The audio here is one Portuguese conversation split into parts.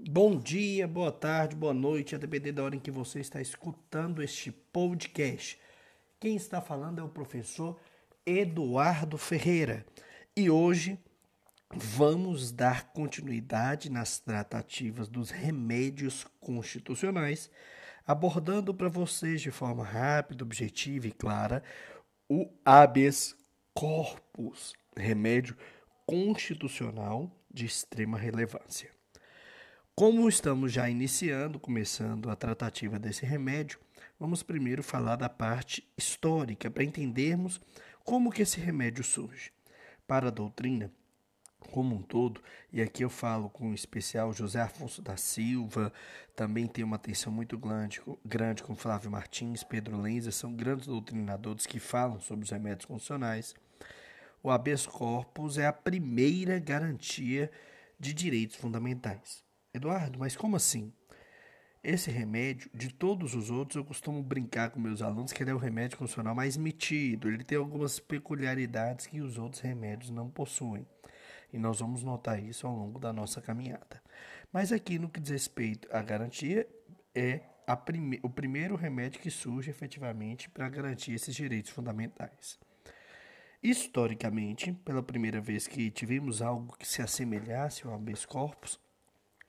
Bom dia, boa tarde, boa noite, a depender da hora em que você está escutando este podcast. Quem está falando é o professor Eduardo Ferreira e hoje vamos dar continuidade nas tratativas dos remédios constitucionais, abordando para vocês de forma rápida, objetiva e clara o habeas corpus, remédio constitucional de extrema relevância. Como estamos já iniciando, começando a tratativa desse remédio, vamos primeiro falar da parte histórica para entendermos como que esse remédio surge. Para a doutrina como um todo, e aqui eu falo com especial José Afonso da Silva, também tem uma atenção muito grande, grande com Flávio Martins, Pedro Lenza, são grandes doutrinadores que falam sobre os remédios constitucionais. O habeas corpus é a primeira garantia de direitos fundamentais. Eduardo, mas como assim? Esse remédio, de todos os outros, eu costumo brincar com meus alunos que ele é o remédio constitucional mais metido. Ele tem algumas peculiaridades que os outros remédios não possuem. E nós vamos notar isso ao longo da nossa caminhada. Mas aqui, no que diz respeito à garantia, é prime o primeiro remédio que surge efetivamente para garantir esses direitos fundamentais. Historicamente, pela primeira vez que tivemos algo que se assemelhasse ao habeas corpus,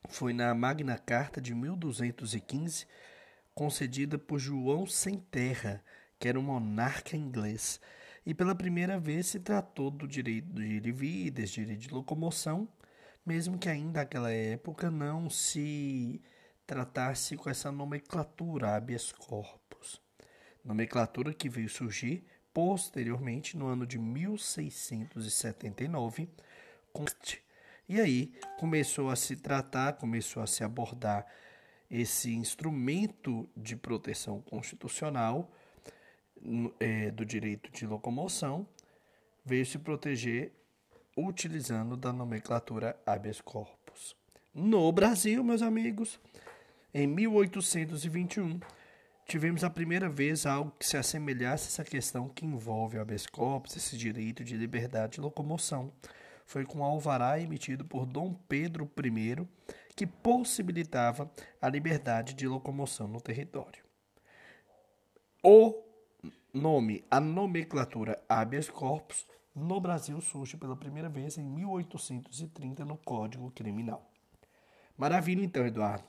foi na Magna Carta de 1215, concedida por João Sem Terra, que era um monarca inglês. E pela primeira vez se tratou do direito de ir vir, desse direito de locomoção, mesmo que ainda naquela época não se tratasse com essa nomenclatura habeas corpus. Nomenclatura que veio surgir posteriormente no ano de 1679, com e aí começou a se tratar, começou a se abordar esse instrumento de proteção constitucional é, do direito de locomoção, veio se proteger utilizando da nomenclatura habeas corpus. No Brasil, meus amigos, em 1821, tivemos a primeira vez algo que se assemelhasse a essa questão que envolve o habeas corpus, esse direito de liberdade de locomoção foi com alvará emitido por Dom Pedro I que possibilitava a liberdade de locomoção no território. O nome, a nomenclatura habeas corpus, no Brasil surge pela primeira vez em 1830 no Código Criminal. Maravilha, então, Eduardo.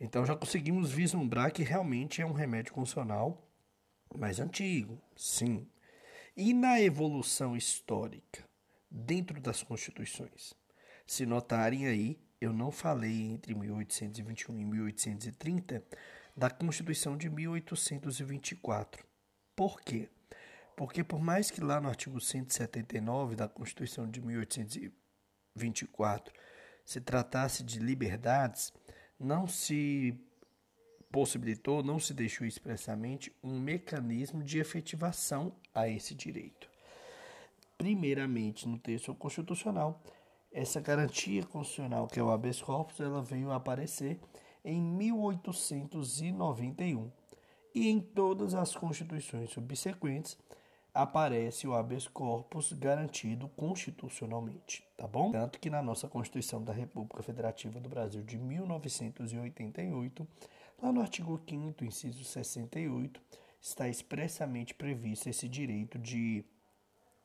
Então já conseguimos vislumbrar que realmente é um remédio constitucional mais antigo, sim. E na evolução histórica? Dentro das constituições. Se notarem aí, eu não falei entre 1821 e 1830 da Constituição de 1824. Por quê? Porque por mais que lá no artigo 179 da Constituição de 1824 se tratasse de liberdades, não se possibilitou, não se deixou expressamente um mecanismo de efetivação a esse direito primeiramente no texto constitucional. Essa garantia constitucional, que é o habeas corpus, ela veio aparecer em 1891. E em todas as constituições subsequentes aparece o habeas corpus garantido constitucionalmente, tá bom? Tanto que na nossa Constituição da República Federativa do Brasil de 1988, lá no artigo 5 inciso 68, está expressamente previsto esse direito de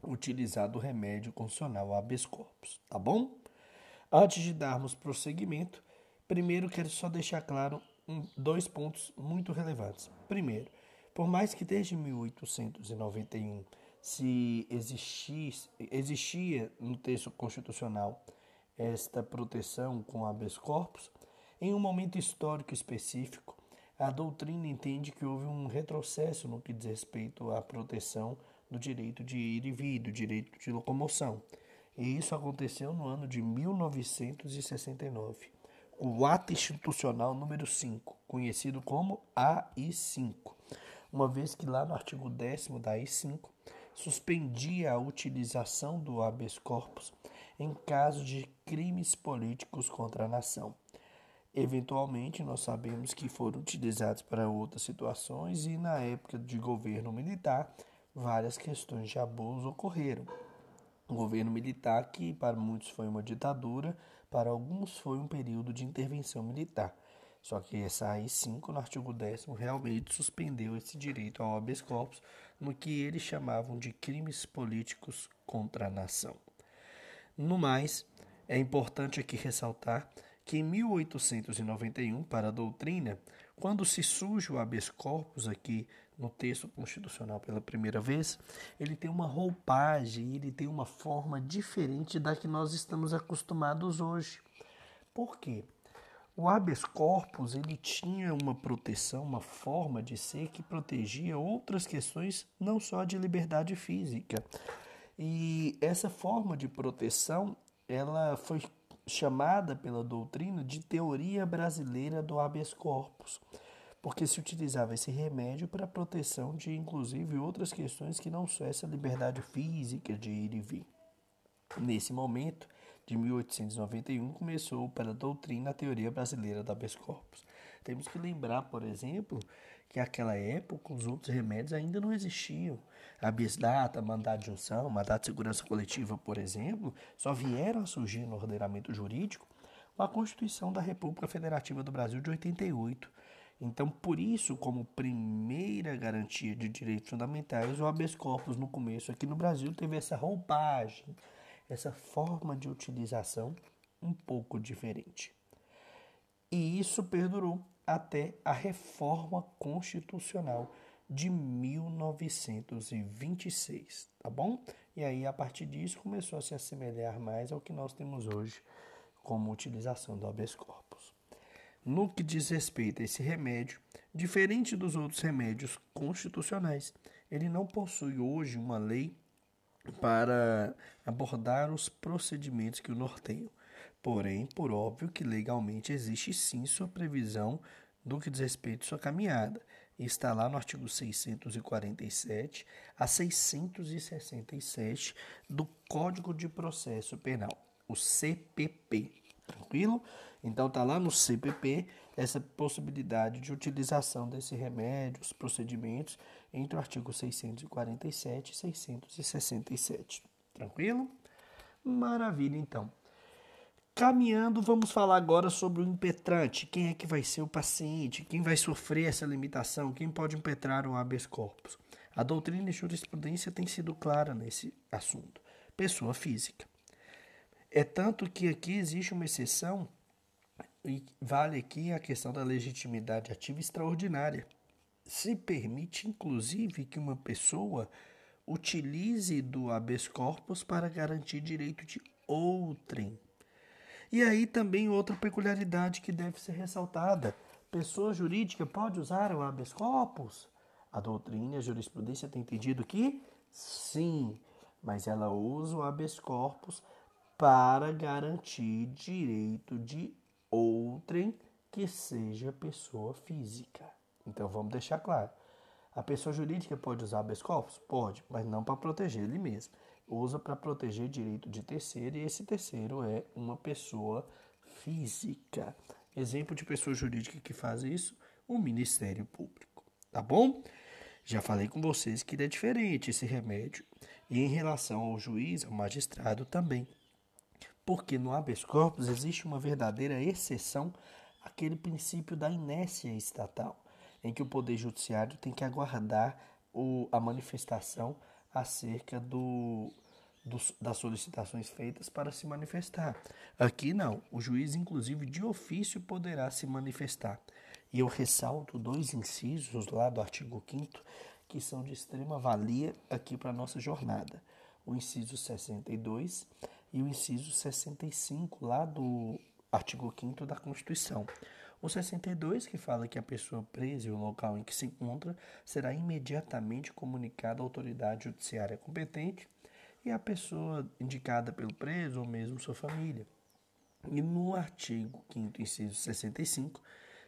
utilizado o remédio constitucional habeas corpus, tá bom? Antes de darmos prosseguimento, primeiro quero só deixar claro dois pontos muito relevantes. Primeiro, por mais que desde 1891 se existisse, existia no texto constitucional esta proteção com habeas corpus, em um momento histórico específico, a doutrina entende que houve um retrocesso no que diz respeito à proteção do direito de ir e vir, do direito de locomoção. E isso aconteceu no ano de 1969. O Ato Institucional número 5, conhecido como AI5, uma vez que lá no artigo 10 da AI5 suspendia a utilização do habeas corpus em caso de crimes políticos contra a nação. Eventualmente, nós sabemos que foram utilizados para outras situações e na época de governo militar várias questões de abuso ocorreram. O governo militar, que para muitos foi uma ditadura, para alguns foi um período de intervenção militar. Só que essa AI-5, no artigo 10 realmente suspendeu esse direito ao habeas corpus no que eles chamavam de crimes políticos contra a nação. No mais, é importante aqui ressaltar que em 1891, para a doutrina, quando se surge o habeas corpus aqui no texto constitucional pela primeira vez, ele tem uma roupagem, ele tem uma forma diferente da que nós estamos acostumados hoje. Por quê? O habeas corpus ele tinha uma proteção, uma forma de ser que protegia outras questões, não só de liberdade física. E essa forma de proteção, ela foi chamada pela doutrina de teoria brasileira do habeas corpus, porque se utilizava esse remédio para proteção de, inclusive, outras questões que não só essa liberdade física de ir e vir. Nesse momento, de 1891, começou para a doutrina a teoria brasileira do habeas corpus. Temos que lembrar, por exemplo, que naquela época os outros remédios ainda não existiam. A bisdata, mandado de junção, mandado de segurança coletiva, por exemplo, só vieram a surgir no ordenamento jurídico com a Constituição da República Federativa do Brasil de 88. Então, por isso, como primeira garantia de direitos fundamentais, o habeas corpus no começo aqui no Brasil teve essa roupagem, essa forma de utilização um pouco diferente. E isso perdurou até a reforma constitucional de 1926, tá bom? E aí a partir disso começou a se assemelhar mais ao que nós temos hoje como utilização do habeas corpus. No que diz respeito a esse remédio, diferente dos outros remédios constitucionais, ele não possui hoje uma lei para abordar os procedimentos que o norteiam. Porém, por óbvio que legalmente existe sim sua previsão do que diz respeito à sua caminhada. Está lá no artigo 647 a 667 do Código de Processo Penal, o CPP. Tranquilo? Então está lá no CPP essa possibilidade de utilização desse remédio, os procedimentos entre o artigo 647 e 667. Tranquilo? Maravilha, então. Caminhando, vamos falar agora sobre o impetrante. Quem é que vai ser o paciente? Quem vai sofrer essa limitação? Quem pode impetrar o habeas corpus? A doutrina e jurisprudência tem sido clara nesse assunto. Pessoa física. É tanto que aqui existe uma exceção e vale aqui a questão da legitimidade ativa extraordinária. Se permite, inclusive, que uma pessoa utilize do habeas corpus para garantir direito de outrem e aí também outra peculiaridade que deve ser ressaltada: pessoa jurídica pode usar o habeas corpus? A doutrina e a jurisprudência têm entendido que sim, mas ela usa o habeas corpus para garantir direito de outrem que seja pessoa física. Então vamos deixar claro. A pessoa jurídica pode usar habeas corpus? Pode, mas não para proteger ele mesmo usa para proteger direito de terceiro e esse terceiro é uma pessoa física. Exemplo de pessoa jurídica que faz isso, o Ministério Público. Tá bom? Já falei com vocês que é diferente esse remédio. E em relação ao juiz, ao magistrado também. Porque no habeas corpus existe uma verdadeira exceção àquele princípio da inércia estatal, em que o Poder Judiciário tem que aguardar o, a manifestação acerca do, das solicitações feitas para se manifestar. Aqui não, o juiz, inclusive de ofício, poderá se manifestar. E eu ressalto dois incisos lá do artigo 5 que são de extrema valia aqui para a nossa jornada. O inciso 62 e o inciso 65 lá do artigo 5 da Constituição. O 62, que fala que a pessoa presa e o local em que se encontra será imediatamente comunicado à autoridade judiciária competente e à pessoa indicada pelo preso ou mesmo sua família. E no artigo 5 inciso 65,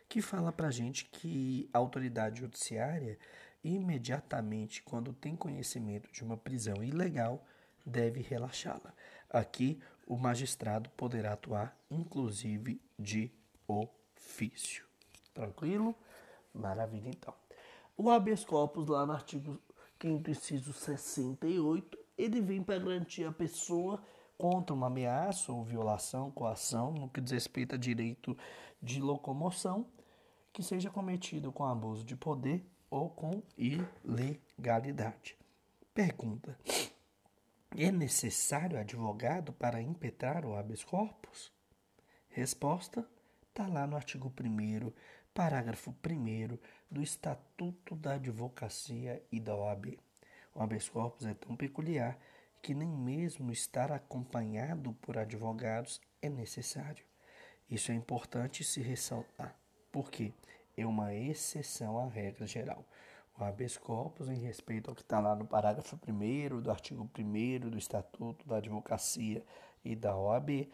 que fala para a gente que a autoridade judiciária, imediatamente, quando tem conhecimento de uma prisão ilegal, deve relaxá-la. Aqui, o magistrado poderá atuar, inclusive, de ofício. Tranquilo? Maravilha, então. O habeas corpus, lá no artigo 5 inciso 68, ele vem para garantir a pessoa contra uma ameaça ou violação, coação, no que diz respeito a direito de locomoção, que seja cometido com abuso de poder ou com ilegalidade. Pergunta: É necessário advogado para impetrar o habeas corpus? Resposta: está lá no artigo 1, parágrafo 1 do Estatuto da Advocacia e da OAB. O habeas corpus é tão peculiar que nem mesmo estar acompanhado por advogados é necessário. Isso é importante se ressaltar, porque é uma exceção à regra geral. O habeas corpus, em respeito ao que está lá no parágrafo 1 do artigo 1 do Estatuto da Advocacia e da OAB,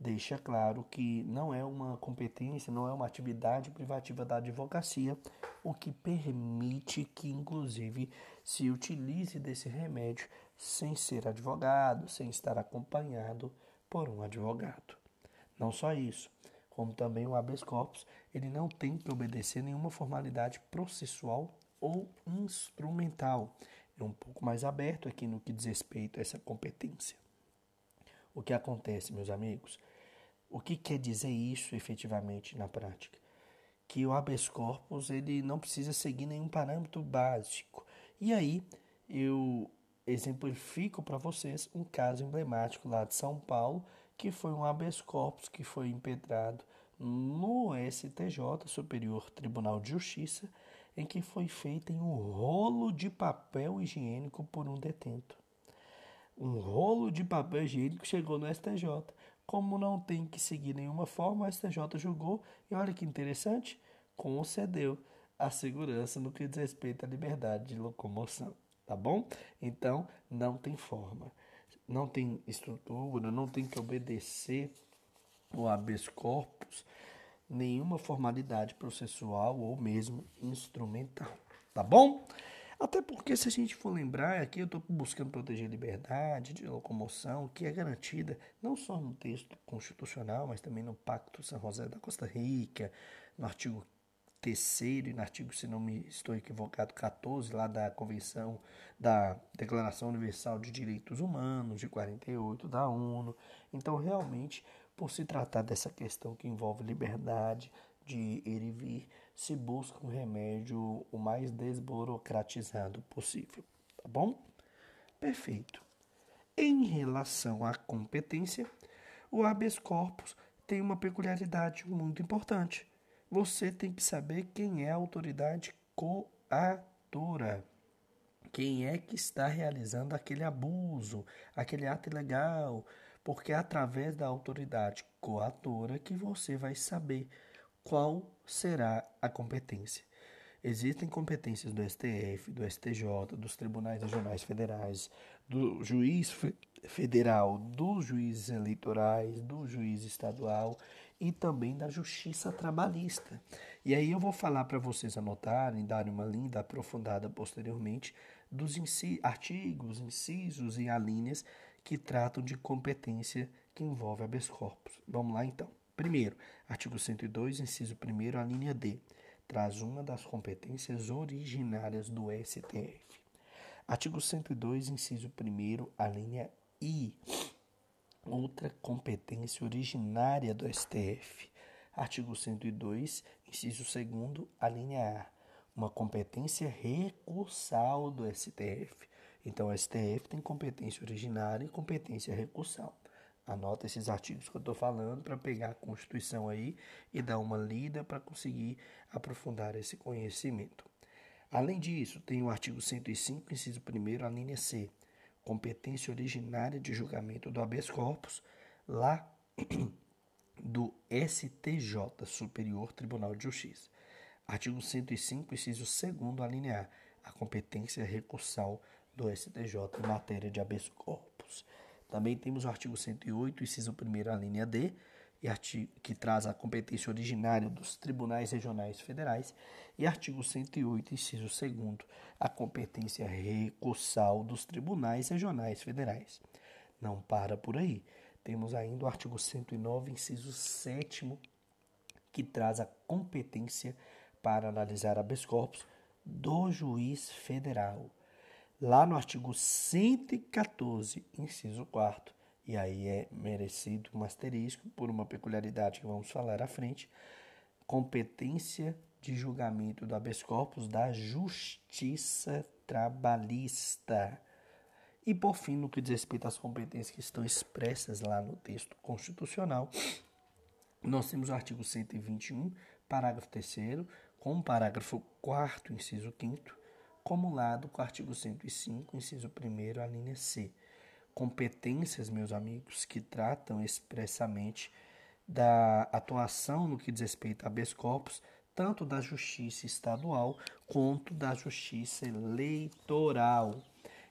deixa claro que não é uma competência, não é uma atividade privativa da advocacia, o que permite que, inclusive, se utilize desse remédio sem ser advogado, sem estar acompanhado por um advogado. Não só isso, como também o habeas corpus, ele não tem que obedecer nenhuma formalidade processual ou instrumental. É um pouco mais aberto aqui no que diz respeito a essa competência. O que acontece, meus amigos? O que quer dizer isso efetivamente na prática? Que o habeas corpus ele não precisa seguir nenhum parâmetro básico. E aí eu exemplifico para vocês um caso emblemático lá de São Paulo, que foi um habeas corpus que foi impetrado no STJ, Superior Tribunal de Justiça, em que foi feito em um rolo de papel higiênico por um detento. Um rolo de papel higiênico chegou no STJ. Como não tem que seguir nenhuma forma, o STJ julgou e olha que interessante, concedeu a segurança no que diz respeito à liberdade de locomoção, tá bom? Então, não tem forma, não tem estrutura, não tem que obedecer o habeas corpus, nenhuma formalidade processual ou mesmo instrumental, tá bom? Até porque, se a gente for lembrar, aqui eu estou buscando proteger a liberdade de locomoção, que é garantida não só no texto constitucional, mas também no Pacto São José da Costa Rica, no artigo 3 e no artigo, se não me estou equivocado, 14, lá da Convenção da Declaração Universal de Direitos Humanos, de 48, da ONU. Então, realmente, por se tratar dessa questão que envolve liberdade de ir e vir, se busca um remédio o mais desburocratizado possível, tá bom? Perfeito. Em relação à competência, o habeas corpus tem uma peculiaridade muito importante. Você tem que saber quem é a autoridade coatora. Quem é que está realizando aquele abuso, aquele ato ilegal, porque é através da autoridade coatora que você vai saber qual será a competência. Existem competências do STF, do STJ, dos tribunais regionais federais, do juiz federal, dos juízes eleitorais, do juiz estadual e também da justiça trabalhista. E aí eu vou falar para vocês anotarem, darem uma linda aprofundada posteriormente dos artigos, incisos e alíneas que tratam de competência que envolve habeas corpus. Vamos lá então. Primeiro, artigo 102, inciso 1, a linha D, traz uma das competências originárias do STF. Artigo 102, inciso 1, a linha I, outra competência originária do STF. Artigo 102, inciso 2, a linha A, uma competência recursal do STF. Então, o STF tem competência originária e competência recursal. Anota esses artigos que eu estou falando para pegar a Constituição aí e dar uma lida para conseguir aprofundar esse conhecimento. Além disso, tem o artigo 105, inciso 1, a linha C, competência originária de julgamento do habeas corpus, lá do STJ, Superior Tribunal de Justiça. Artigo 105, inciso 2, a linha A, a competência recursal do STJ em matéria de habeas corpus. Também temos o artigo 108, inciso 1 a linha D, que traz a competência originária dos tribunais regionais federais, e artigo 108, inciso 2 a competência recursal dos tribunais regionais federais. Não para por aí. Temos ainda o artigo 109, inciso 7 que traz a competência para analisar habeas corpus do juiz federal lá no artigo 114, inciso 4 e aí é merecido um asterisco por uma peculiaridade que vamos falar à frente, competência de julgamento do habeas corpus da justiça trabalhista. E por fim, no que diz respeito às competências que estão expressas lá no texto constitucional, nós temos o artigo 121, parágrafo 3 com o parágrafo 4 inciso 5 acumulado com o artigo 105, inciso 1 a linha C. Competências, meus amigos, que tratam expressamente da atuação no que diz respeito a habeas corpus, tanto da justiça estadual quanto da justiça eleitoral.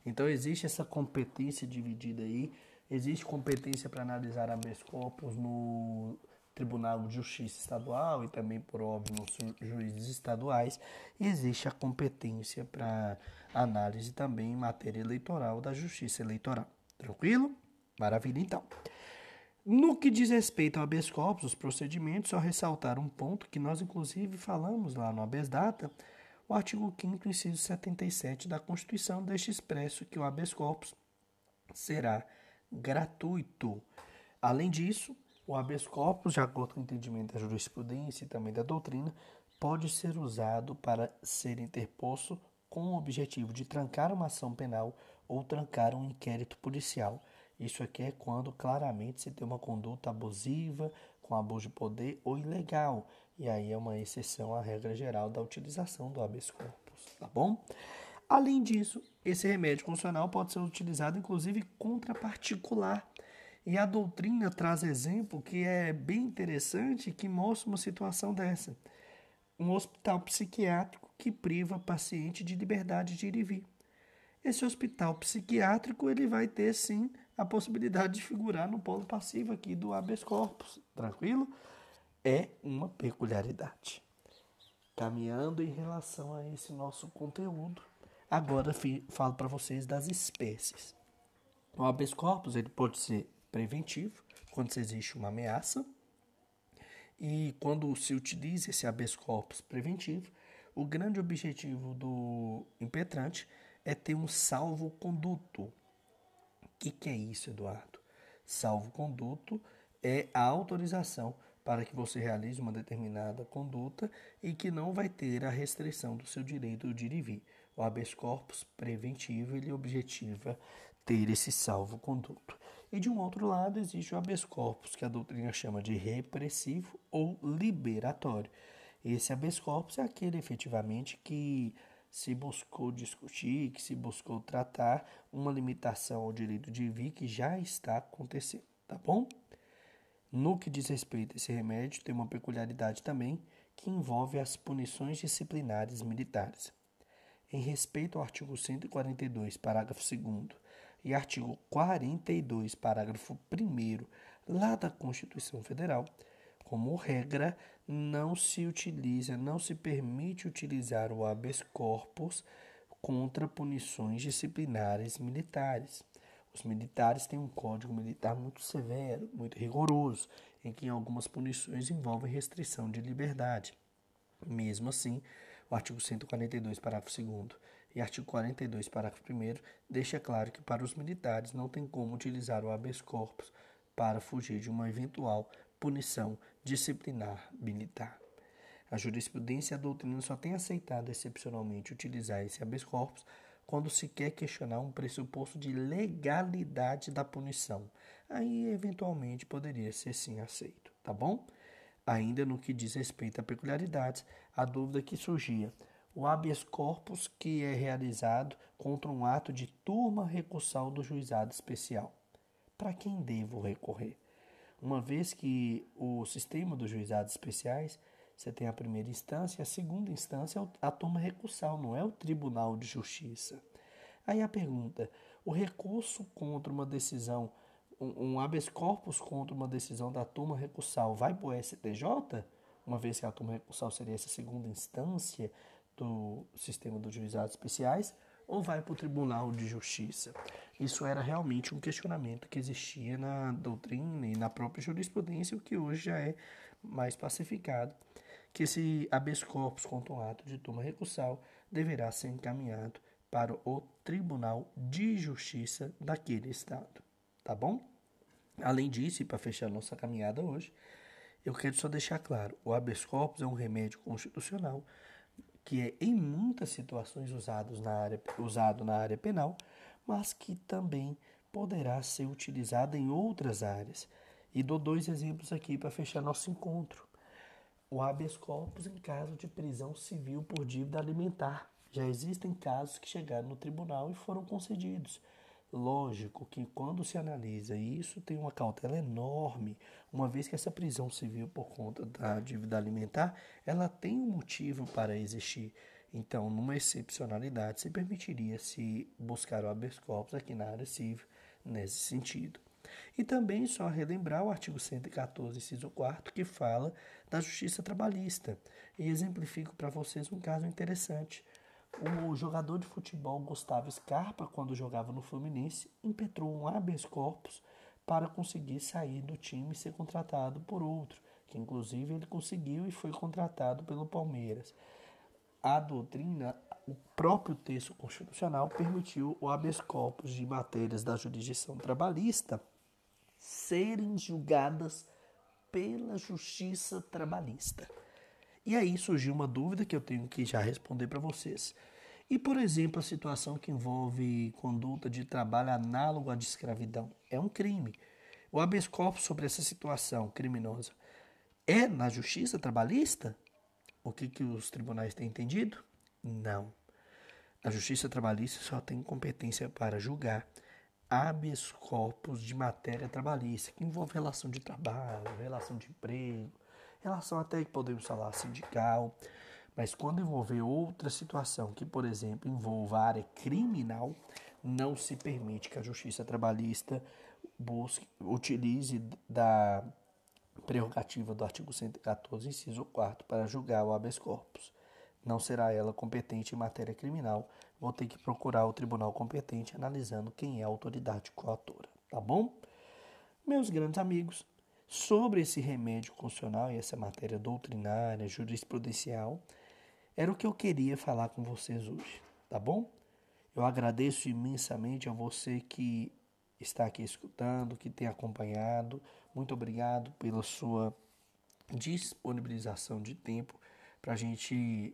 Então existe essa competência dividida aí, existe competência para analisar habeas corpus no Tribunal de Justiça Estadual e também, por óbvio, nos juízes estaduais, existe a competência para análise também em matéria eleitoral da Justiça Eleitoral. Tranquilo? Maravilha, então. No que diz respeito ao habeas corpus, os procedimentos, só ressaltar um ponto que nós, inclusive, falamos lá no habeas data, o artigo 5 inciso 77 da Constituição deixa expresso que o habeas corpus será gratuito. Além disso, o habeas corpus, de acordo com o entendimento da jurisprudência e também da doutrina, pode ser usado para ser interposto com o objetivo de trancar uma ação penal ou trancar um inquérito policial. Isso aqui é quando claramente se tem uma conduta abusiva, com abuso de poder ou ilegal. E aí é uma exceção à regra geral da utilização do habeas corpus, tá bom? Além disso, esse remédio constitucional pode ser utilizado inclusive contra particular e a doutrina traz exemplo que é bem interessante que mostra uma situação dessa. Um hospital psiquiátrico que priva paciente de liberdade de ir e vir. Esse hospital psiquiátrico ele vai ter sim a possibilidade de figurar no polo passivo aqui do habeas corpus, tranquilo? É uma peculiaridade. Caminhando em relação a esse nosso conteúdo, agora falo para vocês das espécies. O habeas corpus ele pode ser preventivo, quando existe uma ameaça. E quando se utiliza esse habeas corpus preventivo, o grande objetivo do impetrante é ter um salvo-conduto. O que, que é isso, Eduardo? Salvo-conduto é a autorização para que você realize uma determinada conduta e que não vai ter a restrição do seu direito de ir e vir. O habeas corpus preventivo ele objetiva ter esse salvo-conduto. E de um outro lado existe o habeas corpus, que a doutrina chama de repressivo ou liberatório. Esse habeas corpus é aquele efetivamente que se buscou discutir, que se buscou tratar uma limitação ao direito de vir que já está acontecendo, tá bom? No que diz respeito a esse remédio, tem uma peculiaridade também que envolve as punições disciplinares militares. Em respeito ao artigo 142, parágrafo 2 e artigo 42, parágrafo 1 lá da Constituição Federal, como regra, não se utiliza, não se permite utilizar o habeas corpus contra punições disciplinares militares. Os militares têm um código militar muito severo, muito rigoroso, em que algumas punições envolvem restrição de liberdade. Mesmo assim, o artigo 142, parágrafo 2 e artigo 42, parágrafo 1 deixa claro que para os militares não tem como utilizar o habeas corpus para fugir de uma eventual punição disciplinar militar. A jurisprudência e a doutrina só têm aceitado excepcionalmente utilizar esse habeas corpus quando se quer questionar um pressuposto de legalidade da punição. Aí, eventualmente, poderia ser sim aceito, tá bom? Ainda no que diz respeito a peculiaridades, a dúvida que surgia o habeas corpus que é realizado contra um ato de turma recursal do juizado especial. Para quem devo recorrer? Uma vez que o sistema dos juizados especiais, você tem a primeira instância, a segunda instância é a turma recursal, não é o Tribunal de Justiça. Aí a pergunta: o recurso contra uma decisão, um, habeas corpus contra uma decisão da turma recursal vai para o STJ? Uma vez que a turma recursal seria essa segunda instância, do sistema dos juizados especiais ou vai para o Tribunal de Justiça? Isso era realmente um questionamento que existia na doutrina e na própria jurisprudência, o que hoje já é mais pacificado, que esse habeas corpus contra um ato de turma recursal deverá ser encaminhado para o Tribunal de Justiça daquele estado, tá bom? Além disso, para fechar nossa caminhada hoje, eu quero só deixar claro: o habeas corpus é um remédio constitucional que é em muitas situações usados na área, usado na área penal, mas que também poderá ser utilizado em outras áreas. E dou dois exemplos aqui para fechar nosso encontro. O habeas corpus em caso de prisão civil por dívida alimentar. Já existem casos que chegaram no tribunal e foram concedidos. Lógico que quando se analisa isso tem uma cautela enorme, uma vez que essa prisão civil por conta da dívida alimentar, ela tem um motivo para existir. Então, numa excepcionalidade, se permitiria se buscar o habeas corpus aqui na área civil nesse sentido. E também só relembrar o artigo 114, inciso 4, que fala da justiça trabalhista. E exemplifico para vocês um caso interessante. O jogador de futebol Gustavo Scarpa, quando jogava no Fluminense, impetrou um habeas corpus para conseguir sair do time e ser contratado por outro, que inclusive ele conseguiu e foi contratado pelo Palmeiras. A doutrina, o próprio texto constitucional permitiu o habeas corpus de matérias da jurisdição trabalhista serem julgadas pela justiça trabalhista. E aí surgiu uma dúvida que eu tenho que já responder para vocês. E, por exemplo, a situação que envolve conduta de trabalho análogo à de escravidão é um crime. O habeas corpus sobre essa situação criminosa é na justiça trabalhista? O que, que os tribunais têm entendido? Não. A justiça trabalhista só tem competência para julgar habeas corpus de matéria trabalhista, que envolve relação de trabalho, relação de emprego, relação até que podemos falar sindical, mas quando envolver outra situação, que por exemplo envolva a área criminal, não se permite que a justiça trabalhista busque, utilize da prerrogativa do artigo 114, inciso 4, para julgar o habeas corpus. Não será ela competente em matéria criminal, vou ter que procurar o tribunal competente analisando quem é a autoridade coautora, tá bom? Meus grandes amigos, sobre esse remédio constitucional e essa matéria doutrinária, jurisprudencial, era o que eu queria falar com vocês hoje, tá bom? Eu agradeço imensamente a você que está aqui escutando, que tem acompanhado. Muito obrigado pela sua disponibilização de tempo para a gente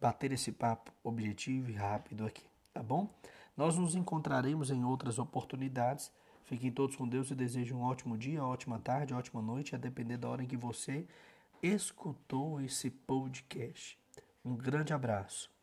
bater esse papo objetivo e rápido aqui, tá bom? Nós nos encontraremos em outras oportunidades Fiquem todos com Deus e desejo um ótimo dia, ótima tarde, ótima noite, a depender da hora em que você escutou esse podcast. Um grande abraço.